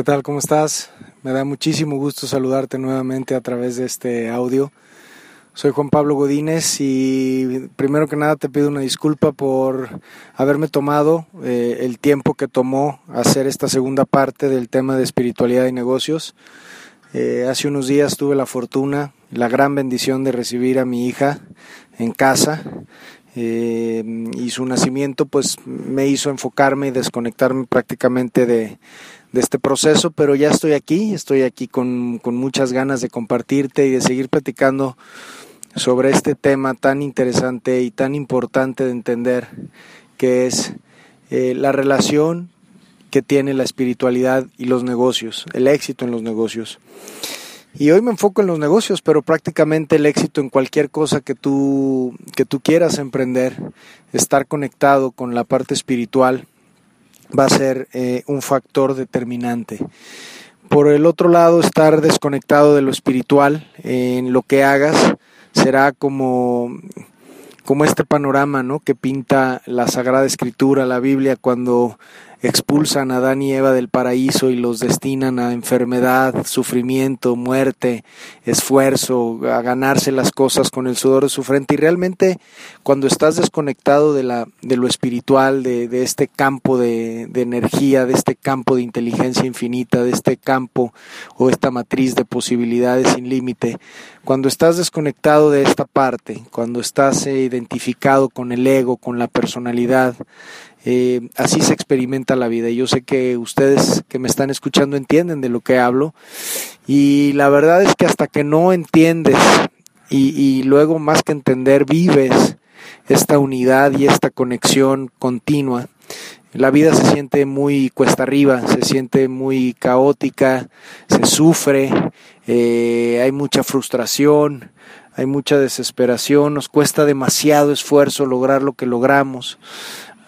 ¿Qué tal? ¿Cómo estás? Me da muchísimo gusto saludarte nuevamente a través de este audio. Soy Juan Pablo Godínez y primero que nada te pido una disculpa por haberme tomado eh, el tiempo que tomó hacer esta segunda parte del tema de espiritualidad y negocios. Eh, hace unos días tuve la fortuna, la gran bendición de recibir a mi hija en casa eh, y su nacimiento pues me hizo enfocarme y desconectarme prácticamente de, de este proceso, pero ya estoy aquí, estoy aquí con, con, muchas ganas de compartirte y de seguir platicando sobre este tema tan interesante y tan importante de entender, que es eh, la relación que tiene la espiritualidad y los negocios, el éxito en los negocios. Y hoy me enfoco en los negocios, pero prácticamente el éxito en cualquier cosa que tú, que tú quieras emprender, estar conectado con la parte espiritual, va a ser eh, un factor determinante. Por el otro lado, estar desconectado de lo espiritual en lo que hagas será como, como este panorama ¿no? que pinta la Sagrada Escritura, la Biblia, cuando expulsan a Adán y Eva del paraíso y los destinan a enfermedad, sufrimiento, muerte, esfuerzo, a ganarse las cosas con el sudor de su frente. Y realmente cuando estás desconectado de, la, de lo espiritual, de, de este campo de, de energía, de este campo de inteligencia infinita, de este campo o esta matriz de posibilidades sin límite, cuando estás desconectado de esta parte, cuando estás eh, identificado con el ego, con la personalidad, eh, así se experimenta la vida. Y yo sé que ustedes que me están escuchando entienden de lo que hablo. Y la verdad es que hasta que no entiendes y, luego más que entender vives esta unidad y esta conexión continua, la vida se siente muy cuesta arriba, se siente muy caótica, se sufre, eh, hay mucha frustración, hay mucha desesperación, nos cuesta demasiado esfuerzo lograr lo que logramos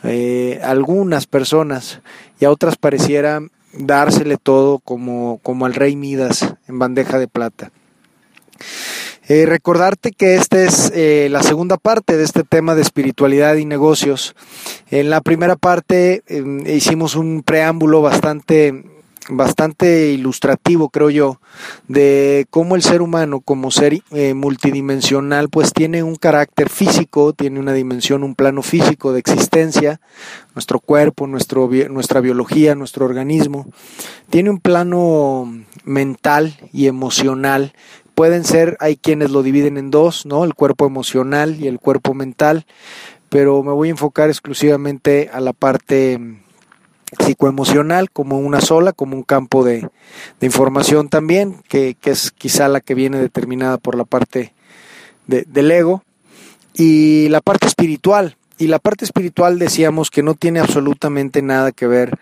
eh, algunas personas y a otras pareciera dársele todo como, como al rey Midas en bandeja de plata. Eh, recordarte que esta es eh, la segunda parte de este tema de espiritualidad y negocios. En la primera parte eh, hicimos un preámbulo bastante bastante ilustrativo, creo yo, de cómo el ser humano, como ser eh, multidimensional, pues tiene un carácter físico, tiene una dimensión, un plano físico de existencia, nuestro cuerpo, nuestro, nuestra biología, nuestro organismo, tiene un plano mental y emocional. Pueden ser, hay quienes lo dividen en dos, ¿no? El cuerpo emocional y el cuerpo mental, pero me voy a enfocar exclusivamente a la parte psicoemocional como una sola, como un campo de, de información también, que, que, es quizá la que viene determinada por la parte de, del ego, y la parte espiritual. Y la parte espiritual decíamos que no tiene absolutamente nada que ver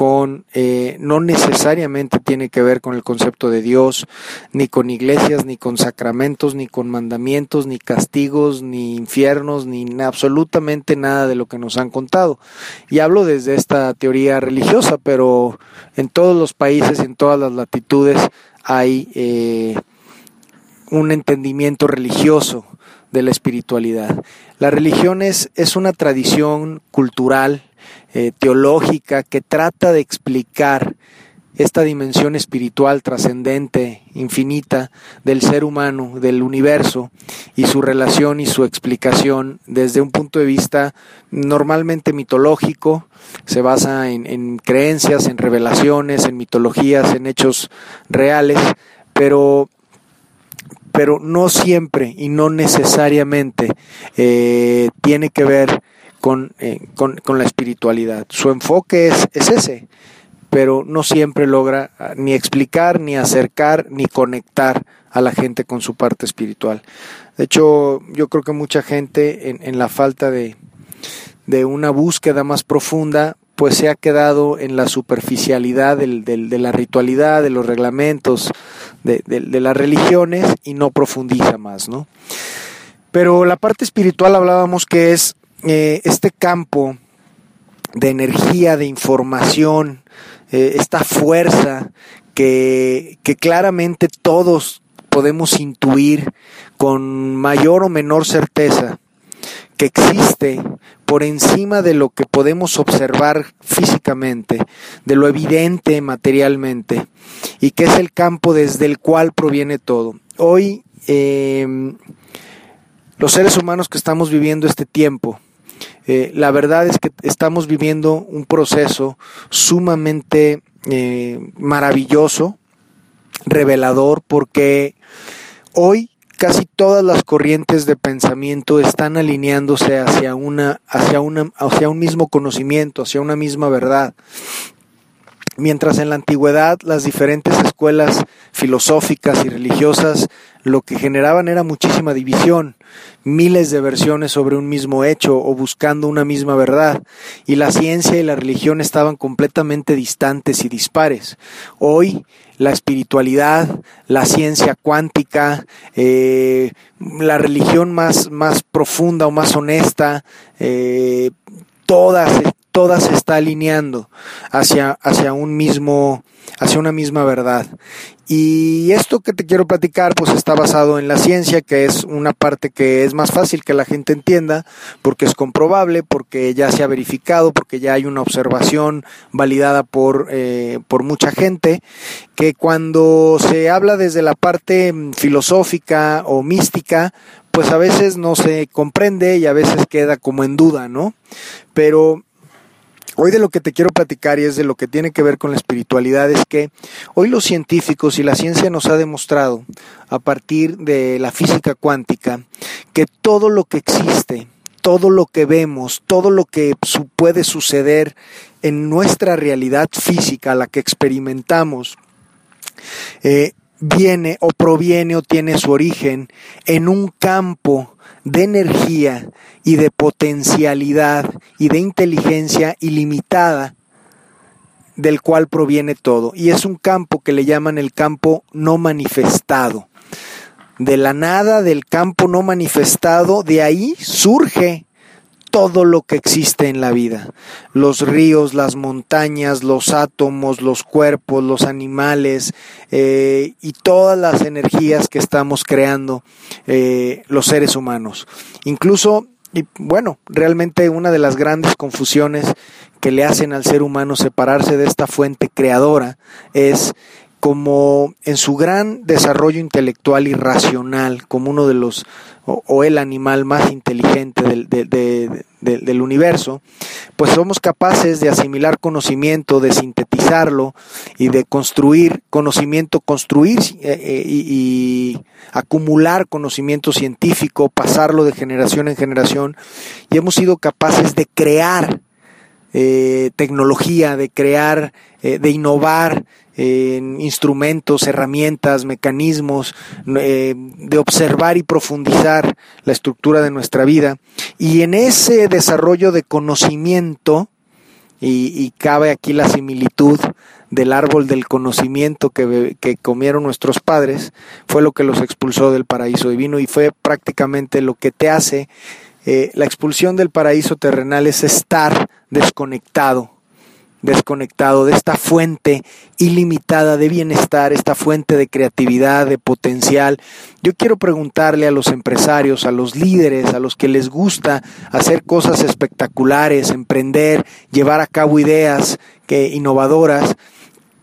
con, eh, no necesariamente tiene que ver con el concepto de Dios, ni con iglesias, ni con sacramentos, ni con mandamientos, ni castigos, ni infiernos, ni absolutamente nada de lo que nos han contado. Y hablo desde esta teoría religiosa, pero en todos los países, en todas las latitudes, hay eh, un entendimiento religioso de la espiritualidad. La religión es, es una tradición cultural, eh, teológica que trata de explicar esta dimensión espiritual trascendente, infinita del ser humano, del universo y su relación y su explicación desde un punto de vista normalmente mitológico, se basa en, en creencias, en revelaciones, en mitologías, en hechos reales, pero pero no siempre y no necesariamente eh, tiene que ver con, eh, con, con, la espiritualidad. Su enfoque es, es ese, pero no siempre logra ah, ni explicar, ni acercar, ni conectar a la gente con su parte espiritual. De hecho, yo creo que mucha gente en, en la falta de, de una búsqueda más profunda, pues se ha quedado en la superficialidad del, del, de la ritualidad, de los reglamentos, de, de, las religiones y no profundiza más, ¿no? Pero la parte espiritual hablábamos que es eh, este campo de energía, de información, eh, esta fuerza que, que claramente todos podemos intuir con mayor o menor certeza que existe por encima de lo que podemos observar físicamente, de lo evidente materialmente, y que es el campo desde el cual proviene todo. Hoy, em, los seres humanos que estamos viviendo este tiempo, eh, la verdad es que estamos viviendo un proceso sumamente eh, maravilloso, revelador, porque hoy casi todas las corrientes de pensamiento están alineándose hacia una, hacia una, hacia un mismo conocimiento, hacia una misma verdad. Mientras en la antigüedad las diferentes escuelas filosóficas y religiosas lo que generaban era muchísima división, miles de versiones sobre un mismo hecho o buscando una misma verdad, y la ciencia y la religión estaban completamente distantes y dispares. Hoy la espiritualidad, la ciencia cuántica, eh, la religión más, más profunda o más honesta, eh, todas, todas se está alineando hacia, hacia un mismo hacia una misma verdad. Y esto que te quiero platicar pues está basado en la ciencia, que es una parte que es más fácil que la gente entienda, porque es comprobable, porque ya se ha verificado, porque ya hay una observación validada por, eh, por mucha gente, que cuando se habla desde la parte filosófica o mística, pues a veces no se comprende y a veces queda como en duda, ¿no? Pero Hoy de lo que te quiero platicar y es de lo que tiene que ver con la espiritualidad es que hoy los científicos y la ciencia nos ha demostrado a partir de la física cuántica que todo lo que existe, todo lo que vemos, todo lo que puede suceder en nuestra realidad física, la que experimentamos, eh, viene o proviene o tiene su origen en un campo de energía y de potencialidad y de inteligencia ilimitada del cual proviene todo. Y es un campo que le llaman el campo no manifestado. De la nada, del campo no manifestado, de ahí surge todo lo que existe en la vida. Los ríos, las montañas, los átomos, los cuerpos, los animales eh, y todas las energías que estamos creando eh, los seres humanos. Incluso, y bueno, realmente una de las grandes confusiones que le hacen al ser humano separarse de esta fuente creadora es como en su gran desarrollo intelectual y racional, como uno de los, o, el animal más inteligente del, del, universo, pues somos capaces de asimilar conocimiento, de sintetizarlo y de construir conocimiento, construir eh, eh, y, acumular conocimiento científico, pasarlo de generación en generación, y hemos sido capaces de crear eh, tecnología, de crear, de innovar en instrumentos, herramientas, mecanismos, eh, de observar y profundizar la estructura de nuestra vida. Y en ese desarrollo de conocimiento, y, cabe aquí la similitud del árbol del conocimiento que, comieron nuestros padres, fue lo que los expulsó del paraíso divino y fue prácticamente lo que te hace eh, la expulsión del paraíso terrenal es estar desconectado desconectado de esta fuente ilimitada de bienestar, esta fuente de creatividad, de potencial. Yo quiero preguntarle a los empresarios, a los líderes, a los que les gusta hacer cosas espectaculares, emprender, llevar a cabo ideas que, innovadoras,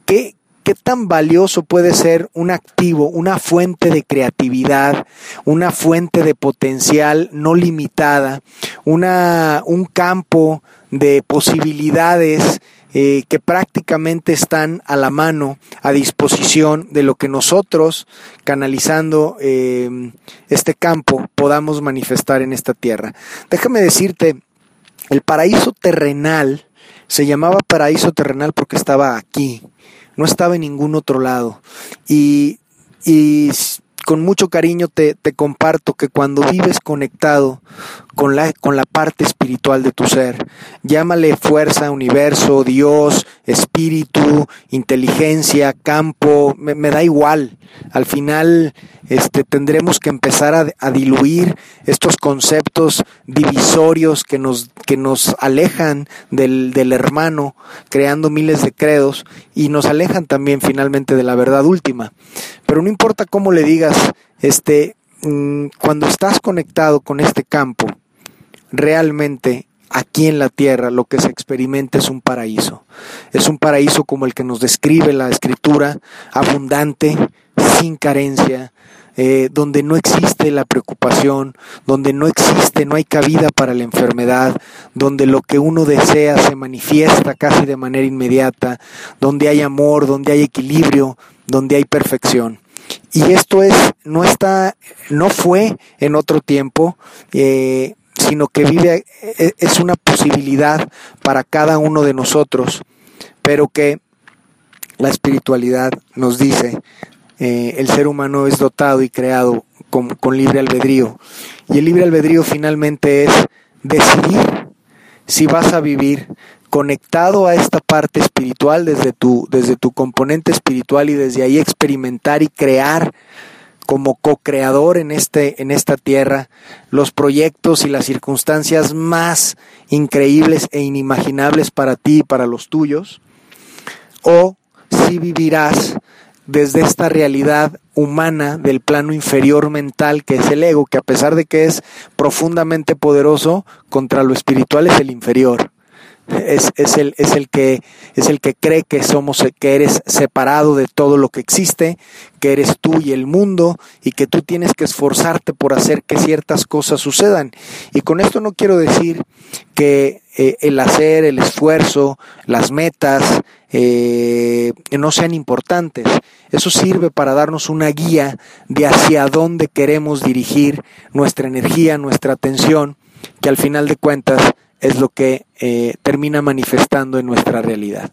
¿qué, ¿Qué tan valioso puede ser un activo, una fuente de creatividad, una fuente de potencial no limitada, una, un campo de posibilidades eh, que prácticamente están a la mano, a disposición de lo que nosotros, canalizando eh, este campo, podamos manifestar en esta tierra. Déjame decirte, el paraíso terrenal se llamaba paraíso terrenal porque estaba aquí, no estaba en ningún otro lado. Y, y con mucho cariño te, te, comparto que cuando vives conectado con la, con la parte espiritual de tu ser, llámale fuerza, universo, Dios, espíritu, inteligencia, campo, me, da igual. Al final este, tendremos que empezar a, diluir estos conceptos divisorios que nos, que nos alejan del, del hermano, creando miles de credos y nos alejan también finalmente de la verdad última. Pero no importa cómo le digas, este, mm, cuando estás conectado con este campo, realmente aquí en la tierra lo que se experimenta es un paraíso. Es un paraíso como el que nos describe la escritura, abundante, sin carencia, eh, donde no existe la preocupación, donde no existe, no hay cabida para la enfermedad, donde lo que uno desea se manifiesta casi de manera inmediata, donde hay amor, donde hay equilibrio, donde hay perfección. Y esto es, no está, no fue en otro tiempo, eh, sino que vive, e, es una posibilidad para cada uno de nosotros, pero que la espiritualidad nos dice eh, el ser humano es dotado y creado con, libre albedrío. Y el libre albedrío finalmente es decidir si vas a vivir conectado a esta parte espiritual desde tu, desde tu componente espiritual y desde ahí experimentar y crear como co-creador en, este, en esta tierra los proyectos y las circunstancias más increíbles e inimaginables para ti y para los tuyos, o si vivirás desde esta realidad humana del plano inferior mental que es el ego, que a pesar de que es profundamente poderoso, contra lo espiritual es el inferior. Es, es, el, es, el que, es el que cree que somos, que eres separado de todo lo que existe, que eres tú y el mundo, y que tú tienes que esforzarte por hacer que ciertas cosas sucedan. Y con esto no quiero decir que eh, el hacer, el esfuerzo, las metas, eh, no sean importantes. Eso sirve para darnos una guía de hacia dónde queremos dirigir nuestra energía, nuestra atención, que al final de cuentas es lo que eh, termina manifestando en nuestra realidad.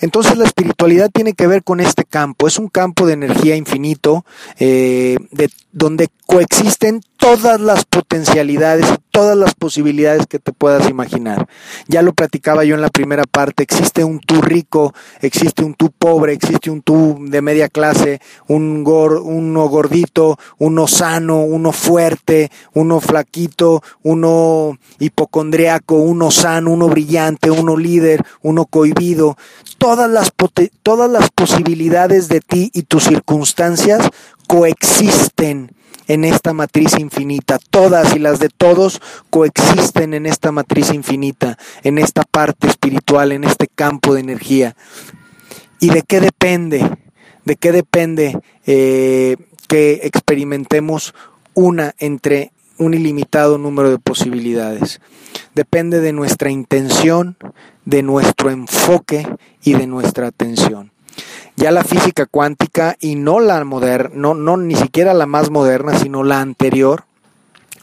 Entonces la espiritualidad tiene que ver con este campo, es un campo de energía infinito, eh, de, donde coexisten todas las potencialidades todas las posibilidades que te puedas imaginar. Ya lo platicaba yo en la primera parte, existe un tú rico, existe un tú pobre, existe un tú de media clase, un uno gordito, uno sano, uno fuerte, uno flaquito, uno hipocondriaco, uno sano, uno brillante, uno líder, uno cohibido. Todas las, todas las posibilidades de ti y tus circunstancias coexisten en esta matriz infinita. Todas y las de todos coexisten en esta matriz infinita, en esta parte espiritual, en este campo de energía. ¿Y de qué depende? ¿De qué depende eh, que experimentemos una entre un ilimitado número de posibilidades? Depende de nuestra intención, de nuestro enfoque y de nuestra atención ya la física cuántica y no la moderna, no, ni siquiera la más moderna, sino la anterior,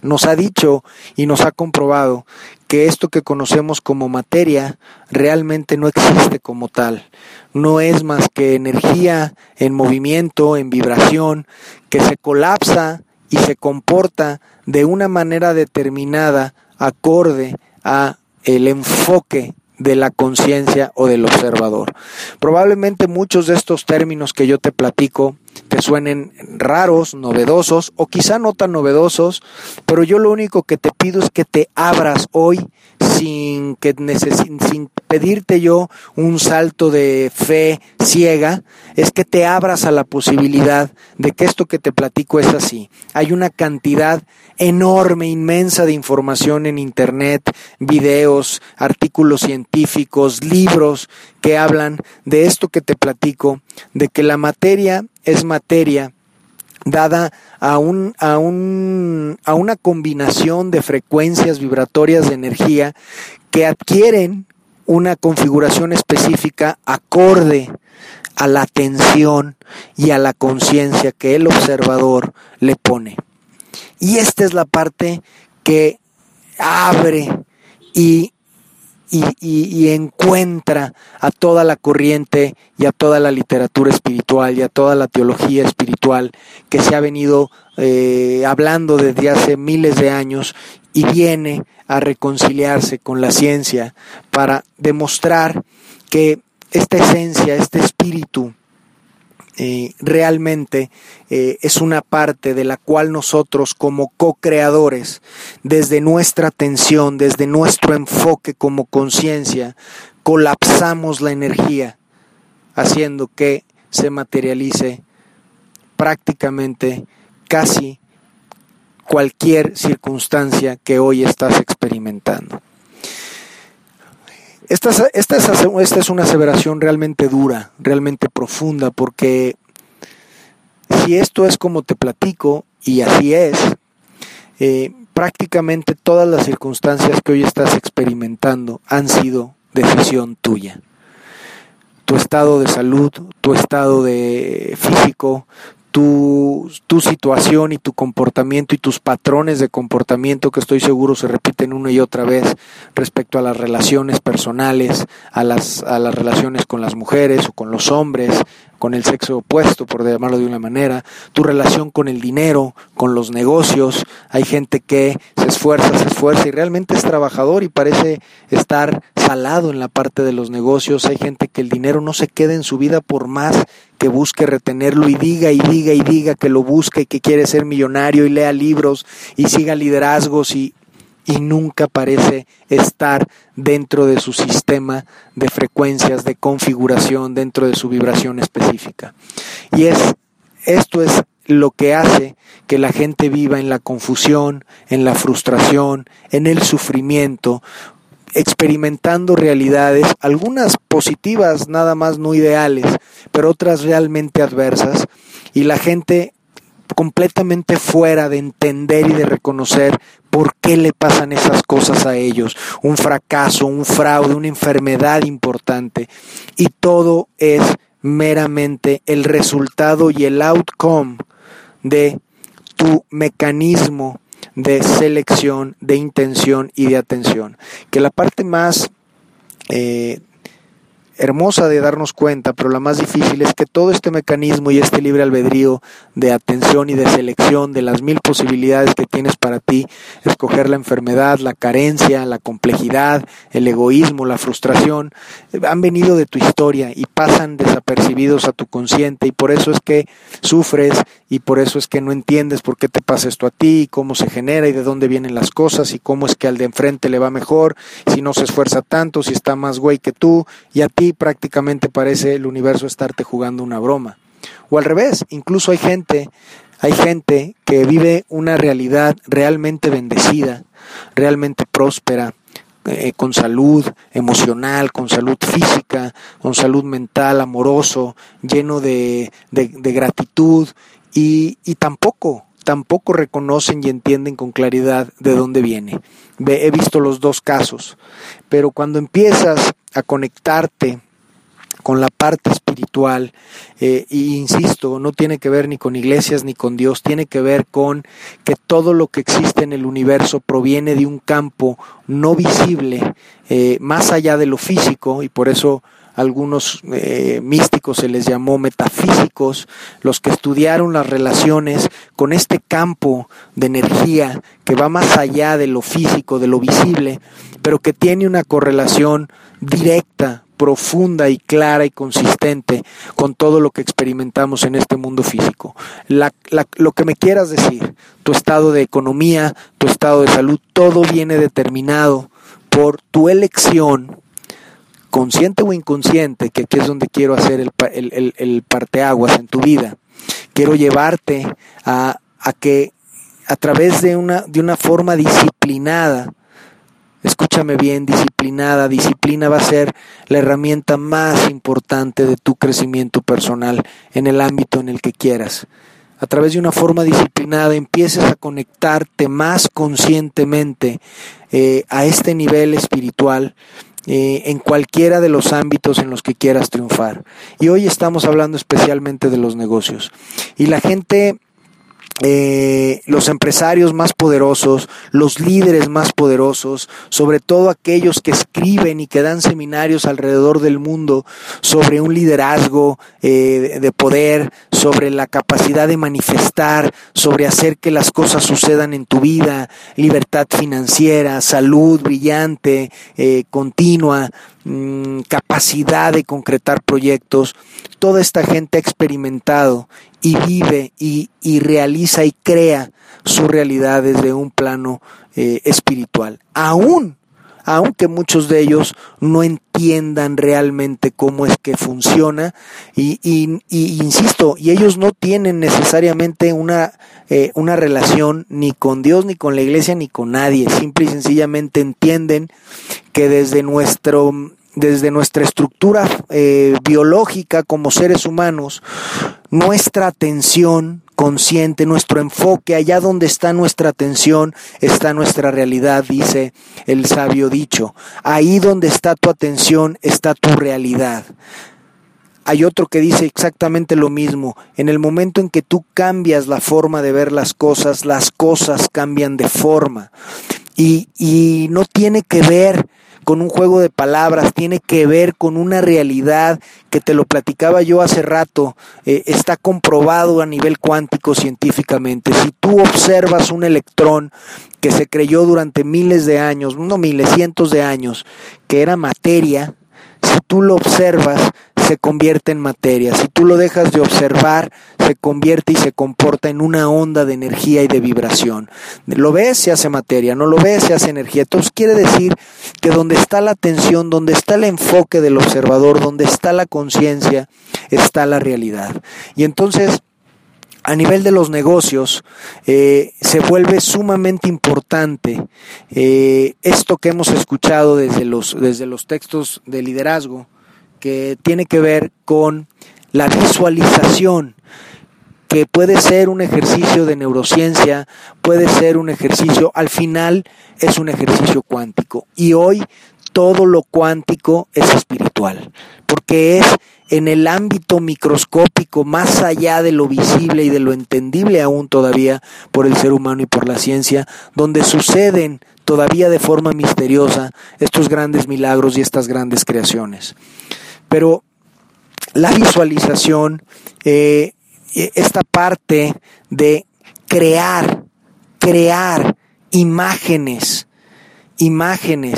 nos ha dicho y nos ha comprobado que esto que conocemos como materia realmente no existe como tal. No es más que energía en movimiento, en vibración, que se colapsa y se comporta de una manera determinada acorde a el enfoque de la conciencia o del observador. Probablemente muchos de estos términos que yo te platico te suenen raros, novedosos o quizá no tan novedosos, pero yo lo único que te pido es que te abras hoy sin que sin pedirte yo un salto de fe ciega, es que te abras a la posibilidad de que esto que te platico es así. Hay una cantidad enorme, inmensa de información en internet, videos, artículos científicos, libros que hablan de esto que te platico, de que la materia es materia dada a, un, a, un, a una combinación de frecuencias vibratorias de energía que adquieren una configuración específica acorde a la atención y a la conciencia que el observador le pone. Y esta es la parte que abre y y, encuentra a toda la corriente y a toda la literatura espiritual y a toda la teología espiritual que se ha venido eh, hablando desde hace miles de años y viene a reconciliarse con la ciencia para demostrar que esta esencia, este espíritu, eh, realmente eh, es una parte de la cual nosotros como co-creadores, desde nuestra atención, desde nuestro enfoque como conciencia, colapsamos la energía, haciendo que se materialice prácticamente casi cualquier circunstancia que hoy estás experimentando. Esta, esta, es, esta es una aseveración realmente dura, realmente profunda, porque si esto es como te platico, y así es, eh, prácticamente todas las circunstancias que hoy estás experimentando han sido decisión tuya. Tu estado de salud, tu estado de físico, tu, tu, situación y tu comportamiento y tus patrones de comportamiento que estoy seguro se repiten una y otra vez respecto a las relaciones personales, a las, a las relaciones con las mujeres o con los hombres, con el sexo opuesto, por llamarlo de una manera, tu relación con el dinero, con los negocios. Hay gente que se esfuerza, se esfuerza y realmente es trabajador y parece estar salado en la parte de los negocios. Hay gente que el dinero no se queda en su vida por más que busque retenerlo y diga y diga y diga que lo busca y que quiere ser millonario y lea libros y siga liderazgos y y nunca parece estar dentro de su sistema de frecuencias, de configuración, dentro de su vibración específica. Y es, esto es lo que hace que la gente viva en la confusión, en la frustración, en el sufrimiento, experimentando realidades, algunas positivas, nada más no ideales, pero otras realmente adversas, y la gente completamente fuera de entender y de reconocer por qué le pasan esas cosas a ellos, un fracaso, un fraude, una enfermedad importante. Y todo es meramente el resultado y el outcome de tu mecanismo de selección, de intención y de atención. Que la parte más eh, hermosa de darnos cuenta, pero la más difícil es que todo este mecanismo y este libre albedrío de atención y de selección de las mil posibilidades que tienes para ti, escoger la enfermedad, la carencia, la complejidad, el egoísmo, la frustración, han venido de tu historia y pasan desapercibidos a tu consciente y por eso es que sufres y por eso es que no entiendes por qué te pasa esto a ti, y cómo se genera y de dónde vienen las cosas y cómo es que al de enfrente le va mejor, si no se esfuerza tanto, si está más güey que tú y a ti prácticamente parece el universo estarte jugando una broma. O al revés, incluso hay gente, hay gente que vive una realidad realmente bendecida, realmente próspera, eh, con salud emocional, con salud física, con salud mental, amoroso, lleno de, gratitud y, y tampoco, tampoco reconocen y entienden con claridad de dónde viene. He visto los dos casos, pero cuando empiezas a conectarte con la parte espiritual, e insisto, no tiene que ver ni con iglesias ni con Dios, tiene que ver con que todo lo que existe en el universo proviene de un campo no visible, eh, más allá de lo físico, y por eso algunos eh, místicos se les llamó metafísicos, los que estudiaron las relaciones con este campo de energía que va más allá de lo físico, de lo visible, pero que tiene una correlación directa, profunda y clara y consistente con todo lo que experimentamos en este mundo físico. lo que me quieras decir, tu estado de economía, tu estado de salud, todo viene determinado por tu elección consciente o inconsciente, que aquí es donde quiero hacer el, el, el, parteaguas en tu vida. Quiero llevarte a, a que a través de una, de una forma disciplinada, escúchame bien, disciplinada, disciplina va a ser la herramienta más importante de tu crecimiento personal en el ámbito en el que quieras. A través de una forma disciplinada empieces a conectarte más conscientemente eh, a este nivel espiritual eh, en cualquiera de los ámbitos en los que quieras triunfar. Y hoy estamos hablando especialmente de los negocios. Y la gente eh, los empresarios más poderosos, los líderes más poderosos, sobre todo aquellos que escriben y que dan seminarios alrededor del mundo sobre un liderazgo eh, de poder, sobre la capacidad de manifestar, sobre hacer que las cosas sucedan en tu vida, libertad financiera, salud brillante, eh, continua, mm, capacidad de concretar proyectos. Toda esta gente ha experimentado y vive y, realiza y crea su realidad desde un plano eh, espiritual. Aún, aunque muchos de ellos no entiendan realmente cómo es que funciona y, y, y insisto, y ellos no tienen necesariamente una, eh, una relación ni con Dios, ni con la iglesia, ni con nadie, simple y sencillamente entienden que desde nuestro desde nuestra estructura eh, biológica como seres humanos, nuestra atención consciente, nuestro enfoque, allá donde está nuestra atención, está nuestra realidad, dice el sabio dicho. Ahí donde está tu atención, está tu realidad. Hay otro que dice exactamente lo mismo. En el momento en que tú cambias la forma de ver las cosas, las cosas cambian de forma. Y, y no tiene que ver con un juego de palabras, tiene que ver con una realidad que te lo platicaba yo hace rato, eh, está comprobado a nivel cuántico científicamente. Si tú observas un electrón que se creyó durante miles de años, no miles, cientos de años, que era materia, si tú lo observas, se convierte en materia. Si tú lo dejas de observar, se convierte y se comporta en una onda de energía y de vibración. Lo ves, se hace materia, no lo ves, se hace energía. Entonces quiere decir que donde está la atención, donde está el enfoque del observador, donde está la conciencia, está la realidad. Y entonces, a nivel de los negocios eh, se vuelve sumamente importante eh, esto que hemos escuchado desde los, desde los textos de liderazgo, que tiene que ver con la visualización, que puede ser un ejercicio de neurociencia, puede ser un ejercicio, al final es un ejercicio cuántico. Y hoy todo lo cuántico es espiritual, porque es en el ámbito microscópico, más allá de lo visible y de lo entendible aún todavía por el ser humano y por la ciencia, donde suceden todavía de forma misteriosa estos grandes milagros y estas grandes creaciones. Pero la visualización, eh, esta parte de crear, crear imágenes, imágenes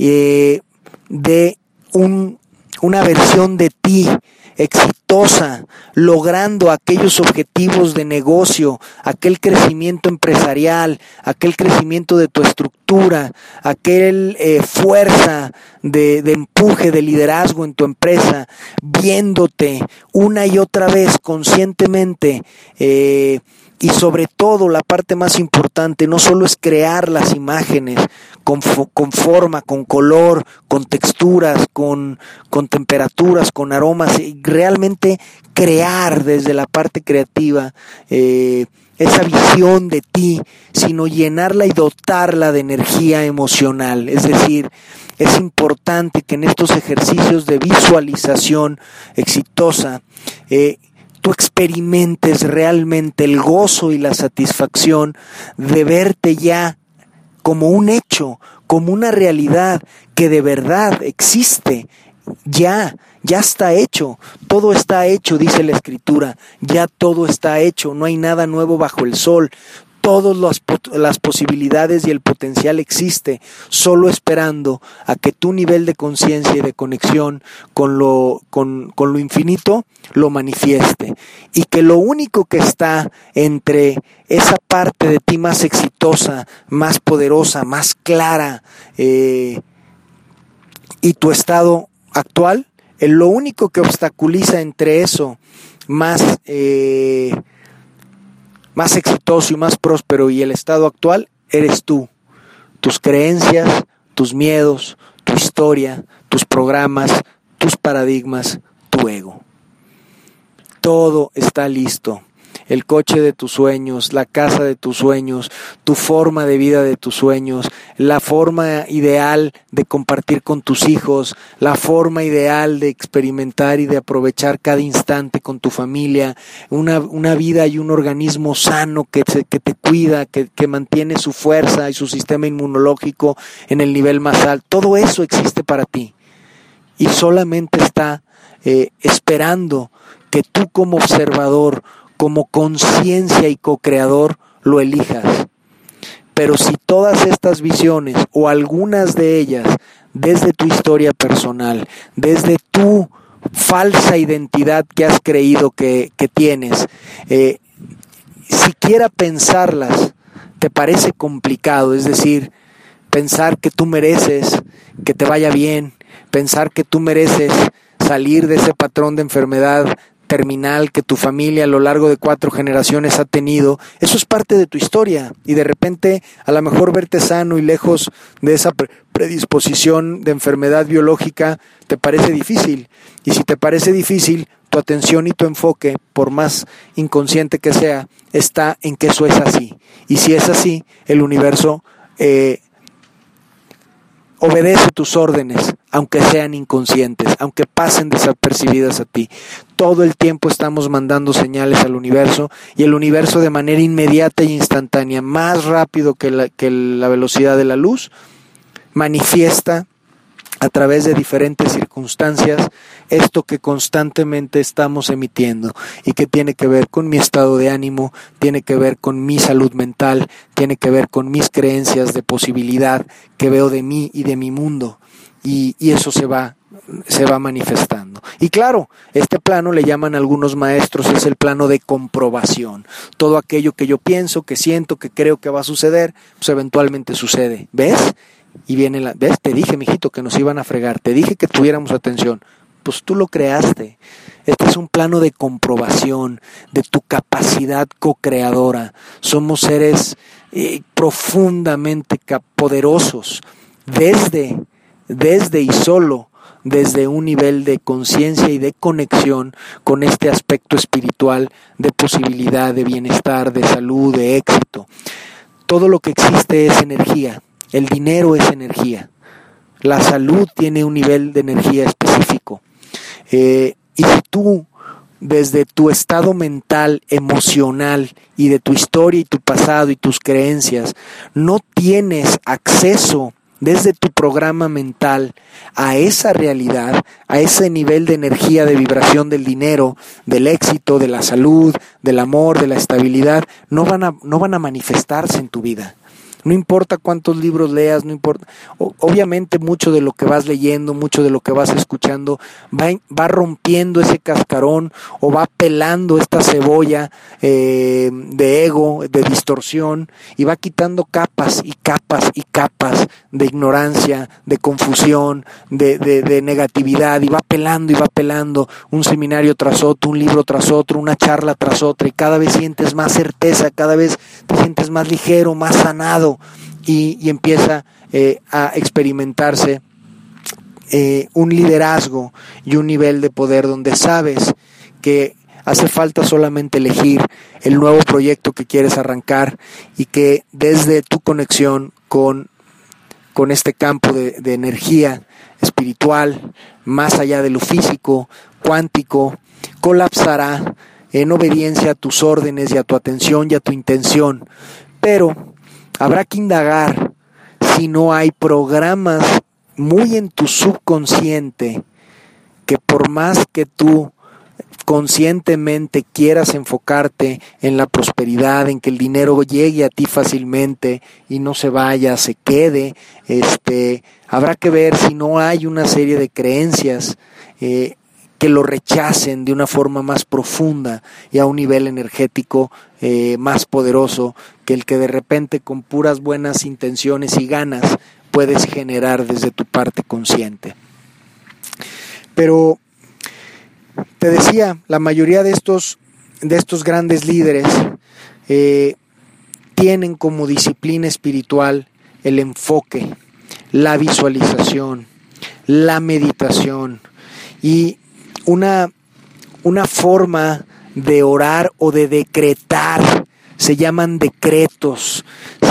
eh, de un, una versión de ti exitosa, logrando aquellos objetivos de negocio, aquel crecimiento empresarial, aquel crecimiento de tu estructura, aquel eh, fuerza de, de, empuje, de liderazgo en tu empresa, viéndote una y otra vez conscientemente. Eh, y sobre todo la parte más importante no solo es crear las imágenes con, con forma, con color, con texturas, con, con temperaturas, con aromas, y realmente crear desde la parte creativa eh, esa visión de ti, sino llenarla y dotarla de energía emocional. Es decir, es importante que en estos ejercicios de visualización exitosa, eh, tú experimentes realmente el gozo y la satisfacción de verte ya como un hecho, como una realidad que de verdad existe, ya, ya está hecho, todo está hecho, dice la escritura, ya todo está hecho, no hay nada nuevo bajo el sol, todas las, posibilidades y el potencial existe, solo esperando a que tu nivel de conciencia y de conexión con lo, con, con lo infinito lo manifieste. Y que lo único que está entre esa parte de ti más exitosa, más poderosa, más clara, eh, y tu estado actual, lo único que obstaculiza entre eso más eh, más exitoso y más próspero y el estado actual eres tú. Tus creencias, tus miedos, tu historia, tus programas, tus paradigmas, tu ego. Todo está listo el coche de tus sueños, la casa de tus sueños, tu forma de vida de tus sueños, la forma ideal de compartir con tus hijos, la forma ideal de experimentar y de aprovechar cada instante con tu familia, una, una vida y un organismo sano que, que te cuida, que, que mantiene su fuerza y su sistema inmunológico en el nivel más alto. Todo eso existe para ti y solamente está eh, esperando que tú como observador, como conciencia y co-creador lo elijas. Pero si todas estas visiones o algunas de ellas, desde tu historia personal, desde tu falsa identidad que has creído que, tienes, eh, siquiera pensarlas te parece complicado, es decir, pensar que tú mereces que te vaya bien, pensar que tú mereces salir de ese patrón de enfermedad terminal que tu familia a lo largo de cuatro generaciones ha tenido, eso es parte de tu historia. Y de repente a lo mejor verte sano y lejos de esa predisposición de enfermedad biológica te parece difícil. Y si te parece difícil, tu atención y tu enfoque, por más inconsciente que sea, está en que eso es así. Y si es así, el universo eh, obedece tus órdenes, aunque sean inconscientes, aunque pasen desapercibidas a ti. Todo el tiempo estamos mandando señales al universo y el universo de manera inmediata e instantánea, más rápido que la, velocidad de la luz, manifiesta a través de diferentes circunstancias esto que constantemente estamos emitiendo y que tiene que ver con mi estado de ánimo, tiene que ver con mi salud mental, tiene que ver con mis creencias de posibilidad que veo de mí y de mi mundo. Y, eso se va se va manifestando. Y claro, este plano le llaman algunos maestros, es el plano de comprobación. Todo aquello que yo pienso, que siento, que creo que va a suceder, pues eventualmente sucede. ¿Ves? Y viene la, ¿ves? Te dije, mijito, que nos iban a fregar, te dije que tuviéramos atención. Pues tú lo creaste. Este es un plano de comprobación de tu capacidad co-creadora. Somos seres eh, profundamente poderosos desde, desde y solo desde un nivel de conciencia y de conexión con este aspecto espiritual de posibilidad, de bienestar, de salud, de éxito. Todo lo que existe es energía el dinero es energía. La salud tiene un nivel de energía específico. Eh, y si tú, desde tu estado mental, emocional y de tu historia y tu pasado y tus creencias, no tienes acceso desde tu programa mental a esa realidad, a ese nivel de energía, de vibración del dinero, del éxito, de la salud, del amor, de la estabilidad, no van a, no van a manifestarse en tu vida. No importa cuántos libros leas, no importa. Obviamente mucho de lo que vas leyendo, mucho de lo que vas escuchando, va, va rompiendo ese cascarón o va pelando esta cebolla eh, de ego, de distorsión, y va quitando capas y capas y capas de ignorancia, de confusión, de, de, de negatividad, y va pelando y va pelando un seminario tras otro, un libro tras otro, una charla tras otra, y cada vez sientes más certeza, cada vez te sientes más ligero, más sanado y, empieza eh, a experimentarse eh, un liderazgo y un nivel de poder donde sabes que hace falta solamente elegir el nuevo proyecto que quieres arrancar y que desde tu conexión con, con este campo de, de energía espiritual, más allá de lo físico, cuántico, colapsará en obediencia a tus órdenes y a tu atención y a tu intención. Pero Habrá que indagar si no hay programas muy en tu subconsciente que por más que tú conscientemente quieras enfocarte en la prosperidad, en que el dinero llegue a ti fácilmente y no se vaya, se quede, este, habrá que ver si no hay una serie de creencias eh, que lo rechacen de una forma más profunda y a un nivel energético eh, más poderoso que el que de repente con puras buenas intenciones y ganas puedes generar desde tu parte consciente. Pero te decía, la mayoría de estos, de estos grandes líderes eh, tienen como disciplina espiritual el enfoque, la visualización, la meditación y una, una forma de orar o de decretar. Se llaman decretos,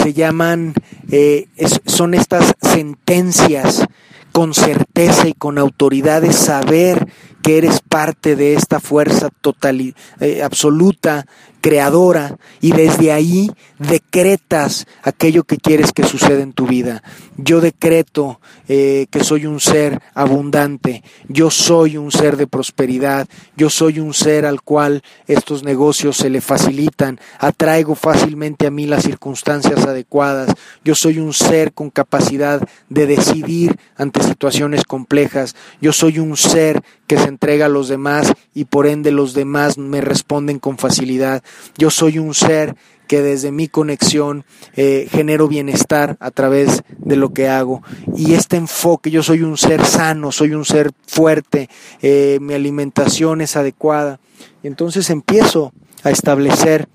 se llaman, eh, son estas sentencias con certeza y con autoridad de saber que eres parte de esta fuerza total, eh, absoluta creadora y desde ahí decretas aquello que quieres que suceda en tu vida. Yo decreto eh, que soy un ser abundante, yo soy un ser de prosperidad, yo soy un ser al cual estos negocios se le facilitan, atraigo fácilmente a mí las circunstancias adecuadas, yo soy un ser con capacidad de decidir ante situaciones complejas, yo soy un ser que se entrega a los demás y por ende los demás me responden con facilidad. Yo soy un ser que desde mi conexión eh, genero bienestar a través de lo que hago. Y este enfoque, yo soy un ser sano, soy un ser fuerte, eh, mi alimentación es adecuada. Entonces empiezo a establecer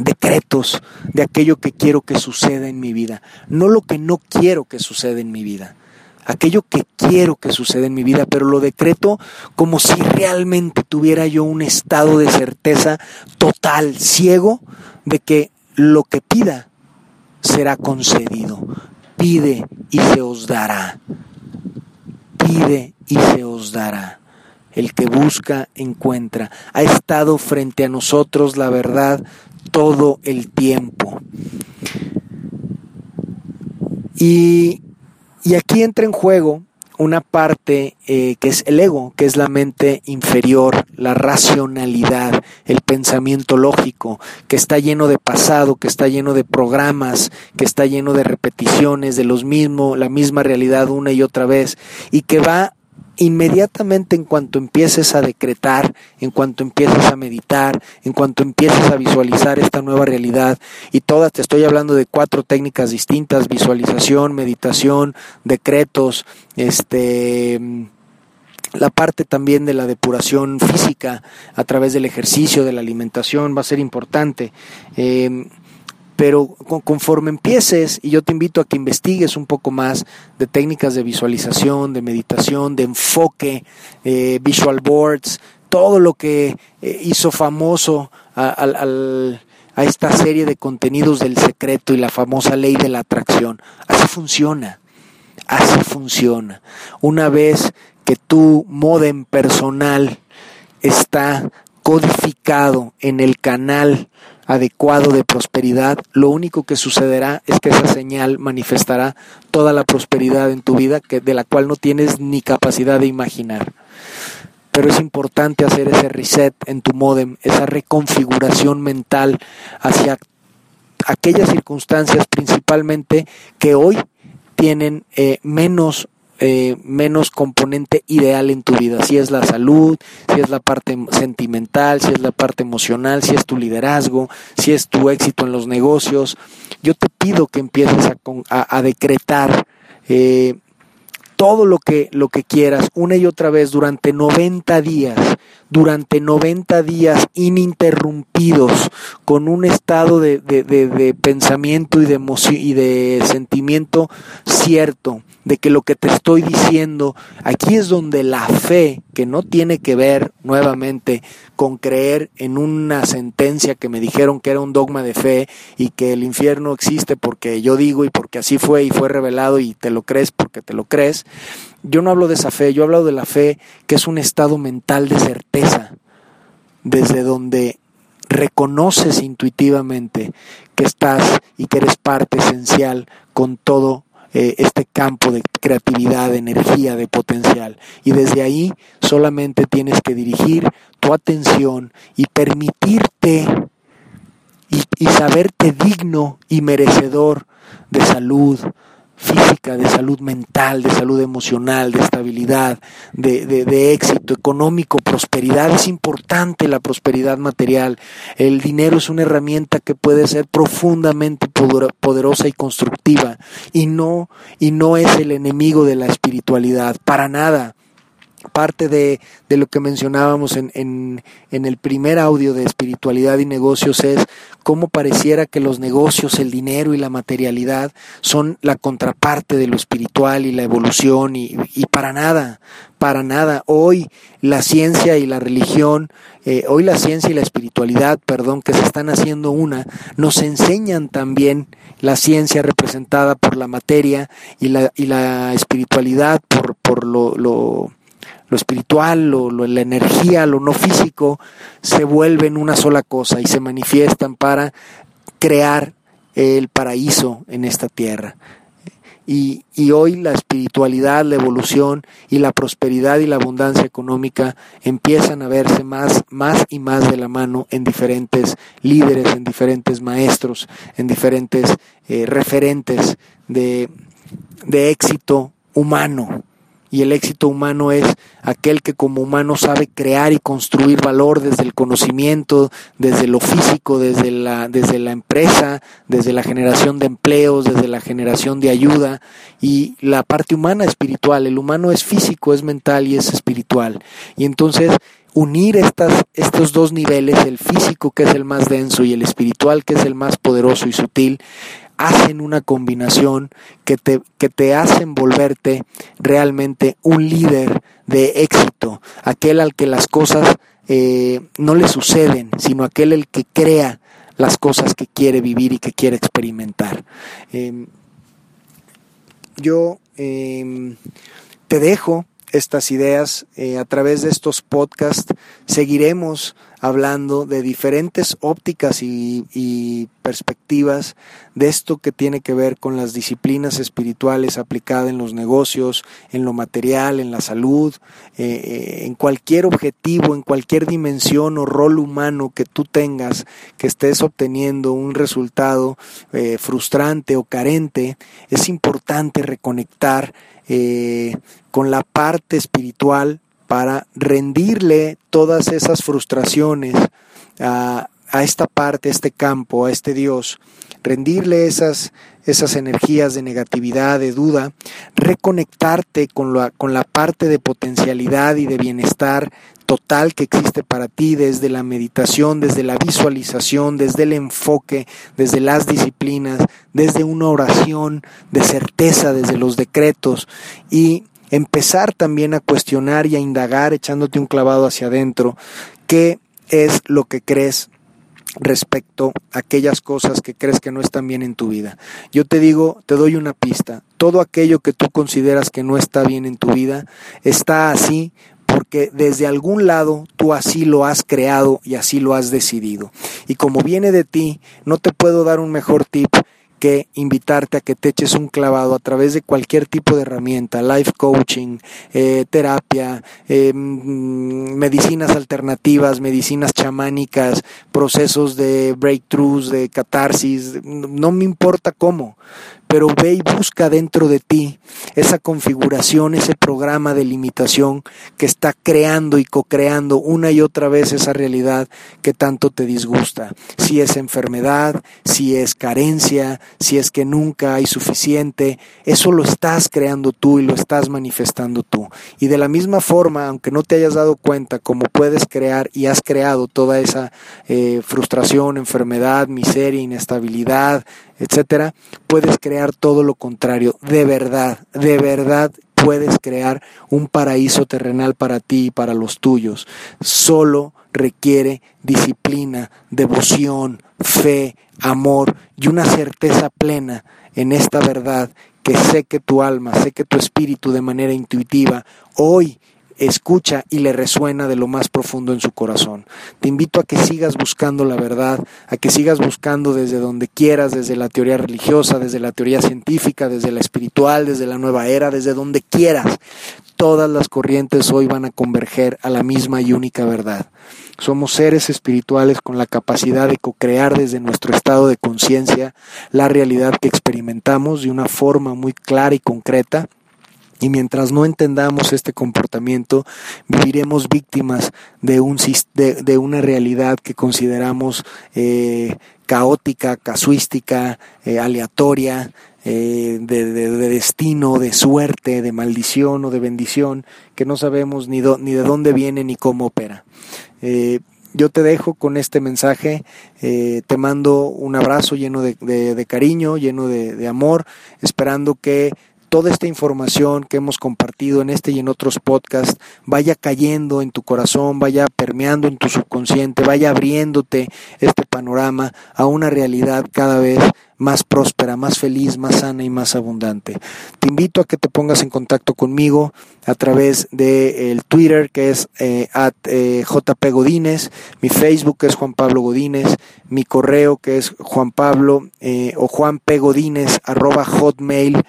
decretos de aquello que quiero que suceda en mi vida, no lo que no quiero que suceda en mi vida aquello que quiero que suceda en mi vida, pero lo decreto como si realmente tuviera yo un estado de certeza total, ciego, de que lo que pida será concedido. Pide y se os dará. Pide y se os dará. El que busca, encuentra. Ha estado frente a nosotros la verdad todo el tiempo. Y, y aquí entra en juego una parte eh, que es el ego, que es la mente inferior, la racionalidad, el pensamiento lógico, que está lleno de pasado, que está lleno de programas, que está lleno de repeticiones de los mismos, la misma realidad una y otra vez, y que va inmediatamente en cuanto empieces a decretar, en cuanto empieces a meditar, en cuanto empieces a visualizar esta nueva realidad, y todas, te estoy hablando de cuatro técnicas distintas, visualización, meditación, decretos, este la parte también de la depuración física a través del ejercicio, de la alimentación, va a ser importante. Eh, pero conforme empieces, y yo te invito a que investigues un poco más de técnicas de visualización, de meditación, de enfoque, eh, visual boards, todo lo que eh, hizo famoso a, esta serie de contenidos del secreto y la famosa ley de la atracción. Así funciona, así funciona. Una vez que tu modem personal está codificado en el canal adecuado de prosperidad, lo único que sucederá es que esa señal manifestará toda la prosperidad en tu vida que, de la cual no tienes ni capacidad de imaginar. Pero es importante hacer ese reset en tu modem, esa reconfiguración mental hacia aquellas circunstancias principalmente que hoy tienen eh, menos eh, menos componente ideal en tu vida. Si es la salud, si es la parte sentimental, si es la parte emocional, si es tu liderazgo, si es tu éxito en los negocios. Yo te pido que empieces a, decretar eh, todo lo que, lo que quieras una y otra vez durante 90 días, durante 90 días ininterrumpidos, con un estado de, de pensamiento y de, y de sentimiento cierto de que lo que te estoy diciendo, aquí es donde la fe, que no tiene que ver nuevamente con creer en una sentencia que me dijeron que era un dogma de fe y que el infierno existe porque yo digo y porque así fue y fue revelado y te lo crees porque te lo crees, yo no hablo de esa fe, yo hablo de la fe que es un estado mental de certeza, desde donde reconoces intuitivamente que estás y que eres parte esencial con todo eh, este campo de creatividad, de energía, de potencial. Y desde ahí solamente tienes que dirigir tu atención y permitirte y, y saberte digno y merecedor de salud, física, de salud mental, de salud emocional, de estabilidad, de, de, éxito económico, prosperidad. Es importante la prosperidad material. El dinero es una herramienta que puede ser profundamente poderosa y constructiva y no, y no es el enemigo de la espiritualidad, para nada parte de, de, lo que mencionábamos en, en, en, el primer audio de espiritualidad y negocios es cómo pareciera que los negocios, el dinero y la materialidad son la contraparte de lo espiritual y la evolución y, y para nada, para nada. Hoy la ciencia y la religión, eh, hoy la ciencia y la espiritualidad, perdón, que se están haciendo una, nos enseñan también la ciencia representada por la materia y la, y la espiritualidad por, por lo, lo lo espiritual, lo, la energía, lo no físico, se vuelven una sola cosa y se manifiestan para crear el paraíso en esta tierra. Y, y, hoy la espiritualidad, la evolución y la prosperidad y la abundancia económica empiezan a verse más, más y más de la mano en diferentes líderes, en diferentes maestros, en diferentes eh, referentes de, de éxito humano y el éxito humano es aquel que como humano sabe crear y construir valor desde el conocimiento, desde lo físico, desde la, desde la empresa, desde la generación de empleos, desde la generación de ayuda y la parte humana espiritual. El humano es físico, es mental y es espiritual. Y entonces unir estas, estos dos niveles, el físico que es el más denso y el espiritual que es el más poderoso y sutil, hacen una combinación que te, que te hacen volverte realmente un líder de éxito, aquel al que las cosas eh, no le suceden, sino aquel el que crea las cosas que quiere vivir y que quiere experimentar. Em, yo em, te dejo estas ideas eh, a través de estos podcasts. Seguiremos hablando de diferentes ópticas y, perspectivas de esto que tiene que ver con las disciplinas espirituales aplicadas en los negocios, en lo material, en la salud, eh, eh, en cualquier objetivo, en cualquier dimensión o rol humano que tú tengas, que estés obteniendo un resultado frustrante o carente, es importante reconectar con la parte espiritual para rendirle todas esas frustraciones a, esta parte, a este campo, a este Dios, rendirle esas, esas energías de negatividad, de duda, reconectarte con la, con la parte de potencialidad y de bienestar total que existe para ti desde la meditación, desde la visualización, desde el enfoque, desde las disciplinas, desde una oración de certeza, desde los decretos. Y empezar también a cuestionar y a indagar echándote un clavado hacia adentro qué es lo que crees respecto a aquellas cosas que crees que no están bien en tu vida. Yo te digo, te doy una pista, todo aquello que tú consideras que no está bien en tu vida está así porque desde algún lado tú así lo has creado y así lo has decidido. Y como viene de ti, no te puedo dar un mejor tip que invitarte a que te eches un clavado a través de cualquier tipo de herramienta, life coaching, eh, terapia, mm, medicinas alternativas, medicinas chamánicas, procesos de breakthroughs, de catarsis, no me importa cómo, pero ve y busca dentro de ti esa configuración, ese programa de limitación que está creando y co-creando una y otra vez esa realidad que tanto te disgusta. Si es enfermedad, si es carencia, si es que nunca hay suficiente, eso lo estás creando tú y lo estás manifestando tú. Y de la misma forma, aunque no te hayas dado cuenta cómo puedes crear y has creado toda esa eh, frustración, enfermedad, miseria, inestabilidad, etcétera, puedes crear todo lo contrario. De verdad, de verdad puedes crear un paraíso terrenal para ti y para los tuyos. Solo requiere disciplina, devoción, fe, amor y una certeza plena en esta verdad que sé que tu alma, sé que tu espíritu de manera intuitiva hoy escucha y le resuena de lo más profundo en su corazón. Te invito a que sigas buscando la verdad, a que sigas buscando desde donde quieras, desde la teoría religiosa, desde la teoría científica, desde la espiritual, desde la nueva era, desde donde quieras. Todas las corrientes hoy van a converger a la misma y única verdad. Somos seres espirituales con la capacidad de co-crear desde nuestro estado de conciencia la realidad que experimentamos de una forma muy clara y concreta y mientras no entendamos este comportamiento, viviremos víctimas de, un, de, una realidad que consideramos eh, caótica, casuística, eh, aleatoria, eh, de, destino, de suerte, de maldición o de bendición, que no sabemos ni, ni de dónde viene ni cómo opera. yo te dejo con este mensaje, te mando un abrazo lleno de, cariño, lleno de amor, esperando que toda esta información que hemos compartido en este y en otros podcasts vaya cayendo en tu corazón, vaya permeando en tu subconsciente, vaya abriéndote este panorama a una realidad cada vez más próspera, más feliz, más sana y más abundante. Te invito a que te pongas en contacto conmigo a través de el Twitter que es eh, at, eh, mi Facebook que es Juan Pablo Godínez, mi correo que es Juan Pablo eh, o Juan P. Arroba hotmail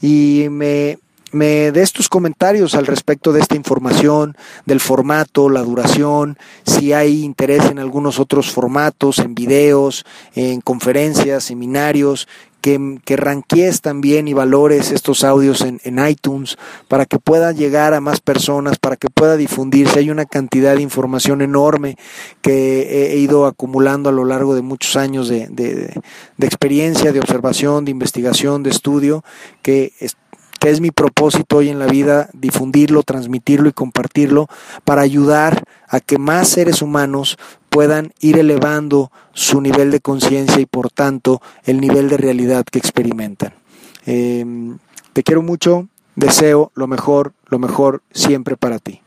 y me, me des tus comentarios al respecto de esta información, del formato, la duración, si hay interés en algunos otros formatos, en videos, en conferencias, seminarios, que, que también y valores estos audios en, en iTunes para que pueda llegar a más personas, para que pueda difundirse. Hay una cantidad de información enorme que he ido acumulando a lo largo de muchos años de, de, de experiencia, de observación, de investigación, de estudio, que es, que es mi propósito hoy en la vida, difundirlo, transmitirlo y compartirlo para ayudar a que más seres humanos puedan ir elevando su nivel de conciencia y por tanto el nivel de realidad que experimentan. Eh, te quiero mucho, deseo lo mejor, lo mejor siempre para ti.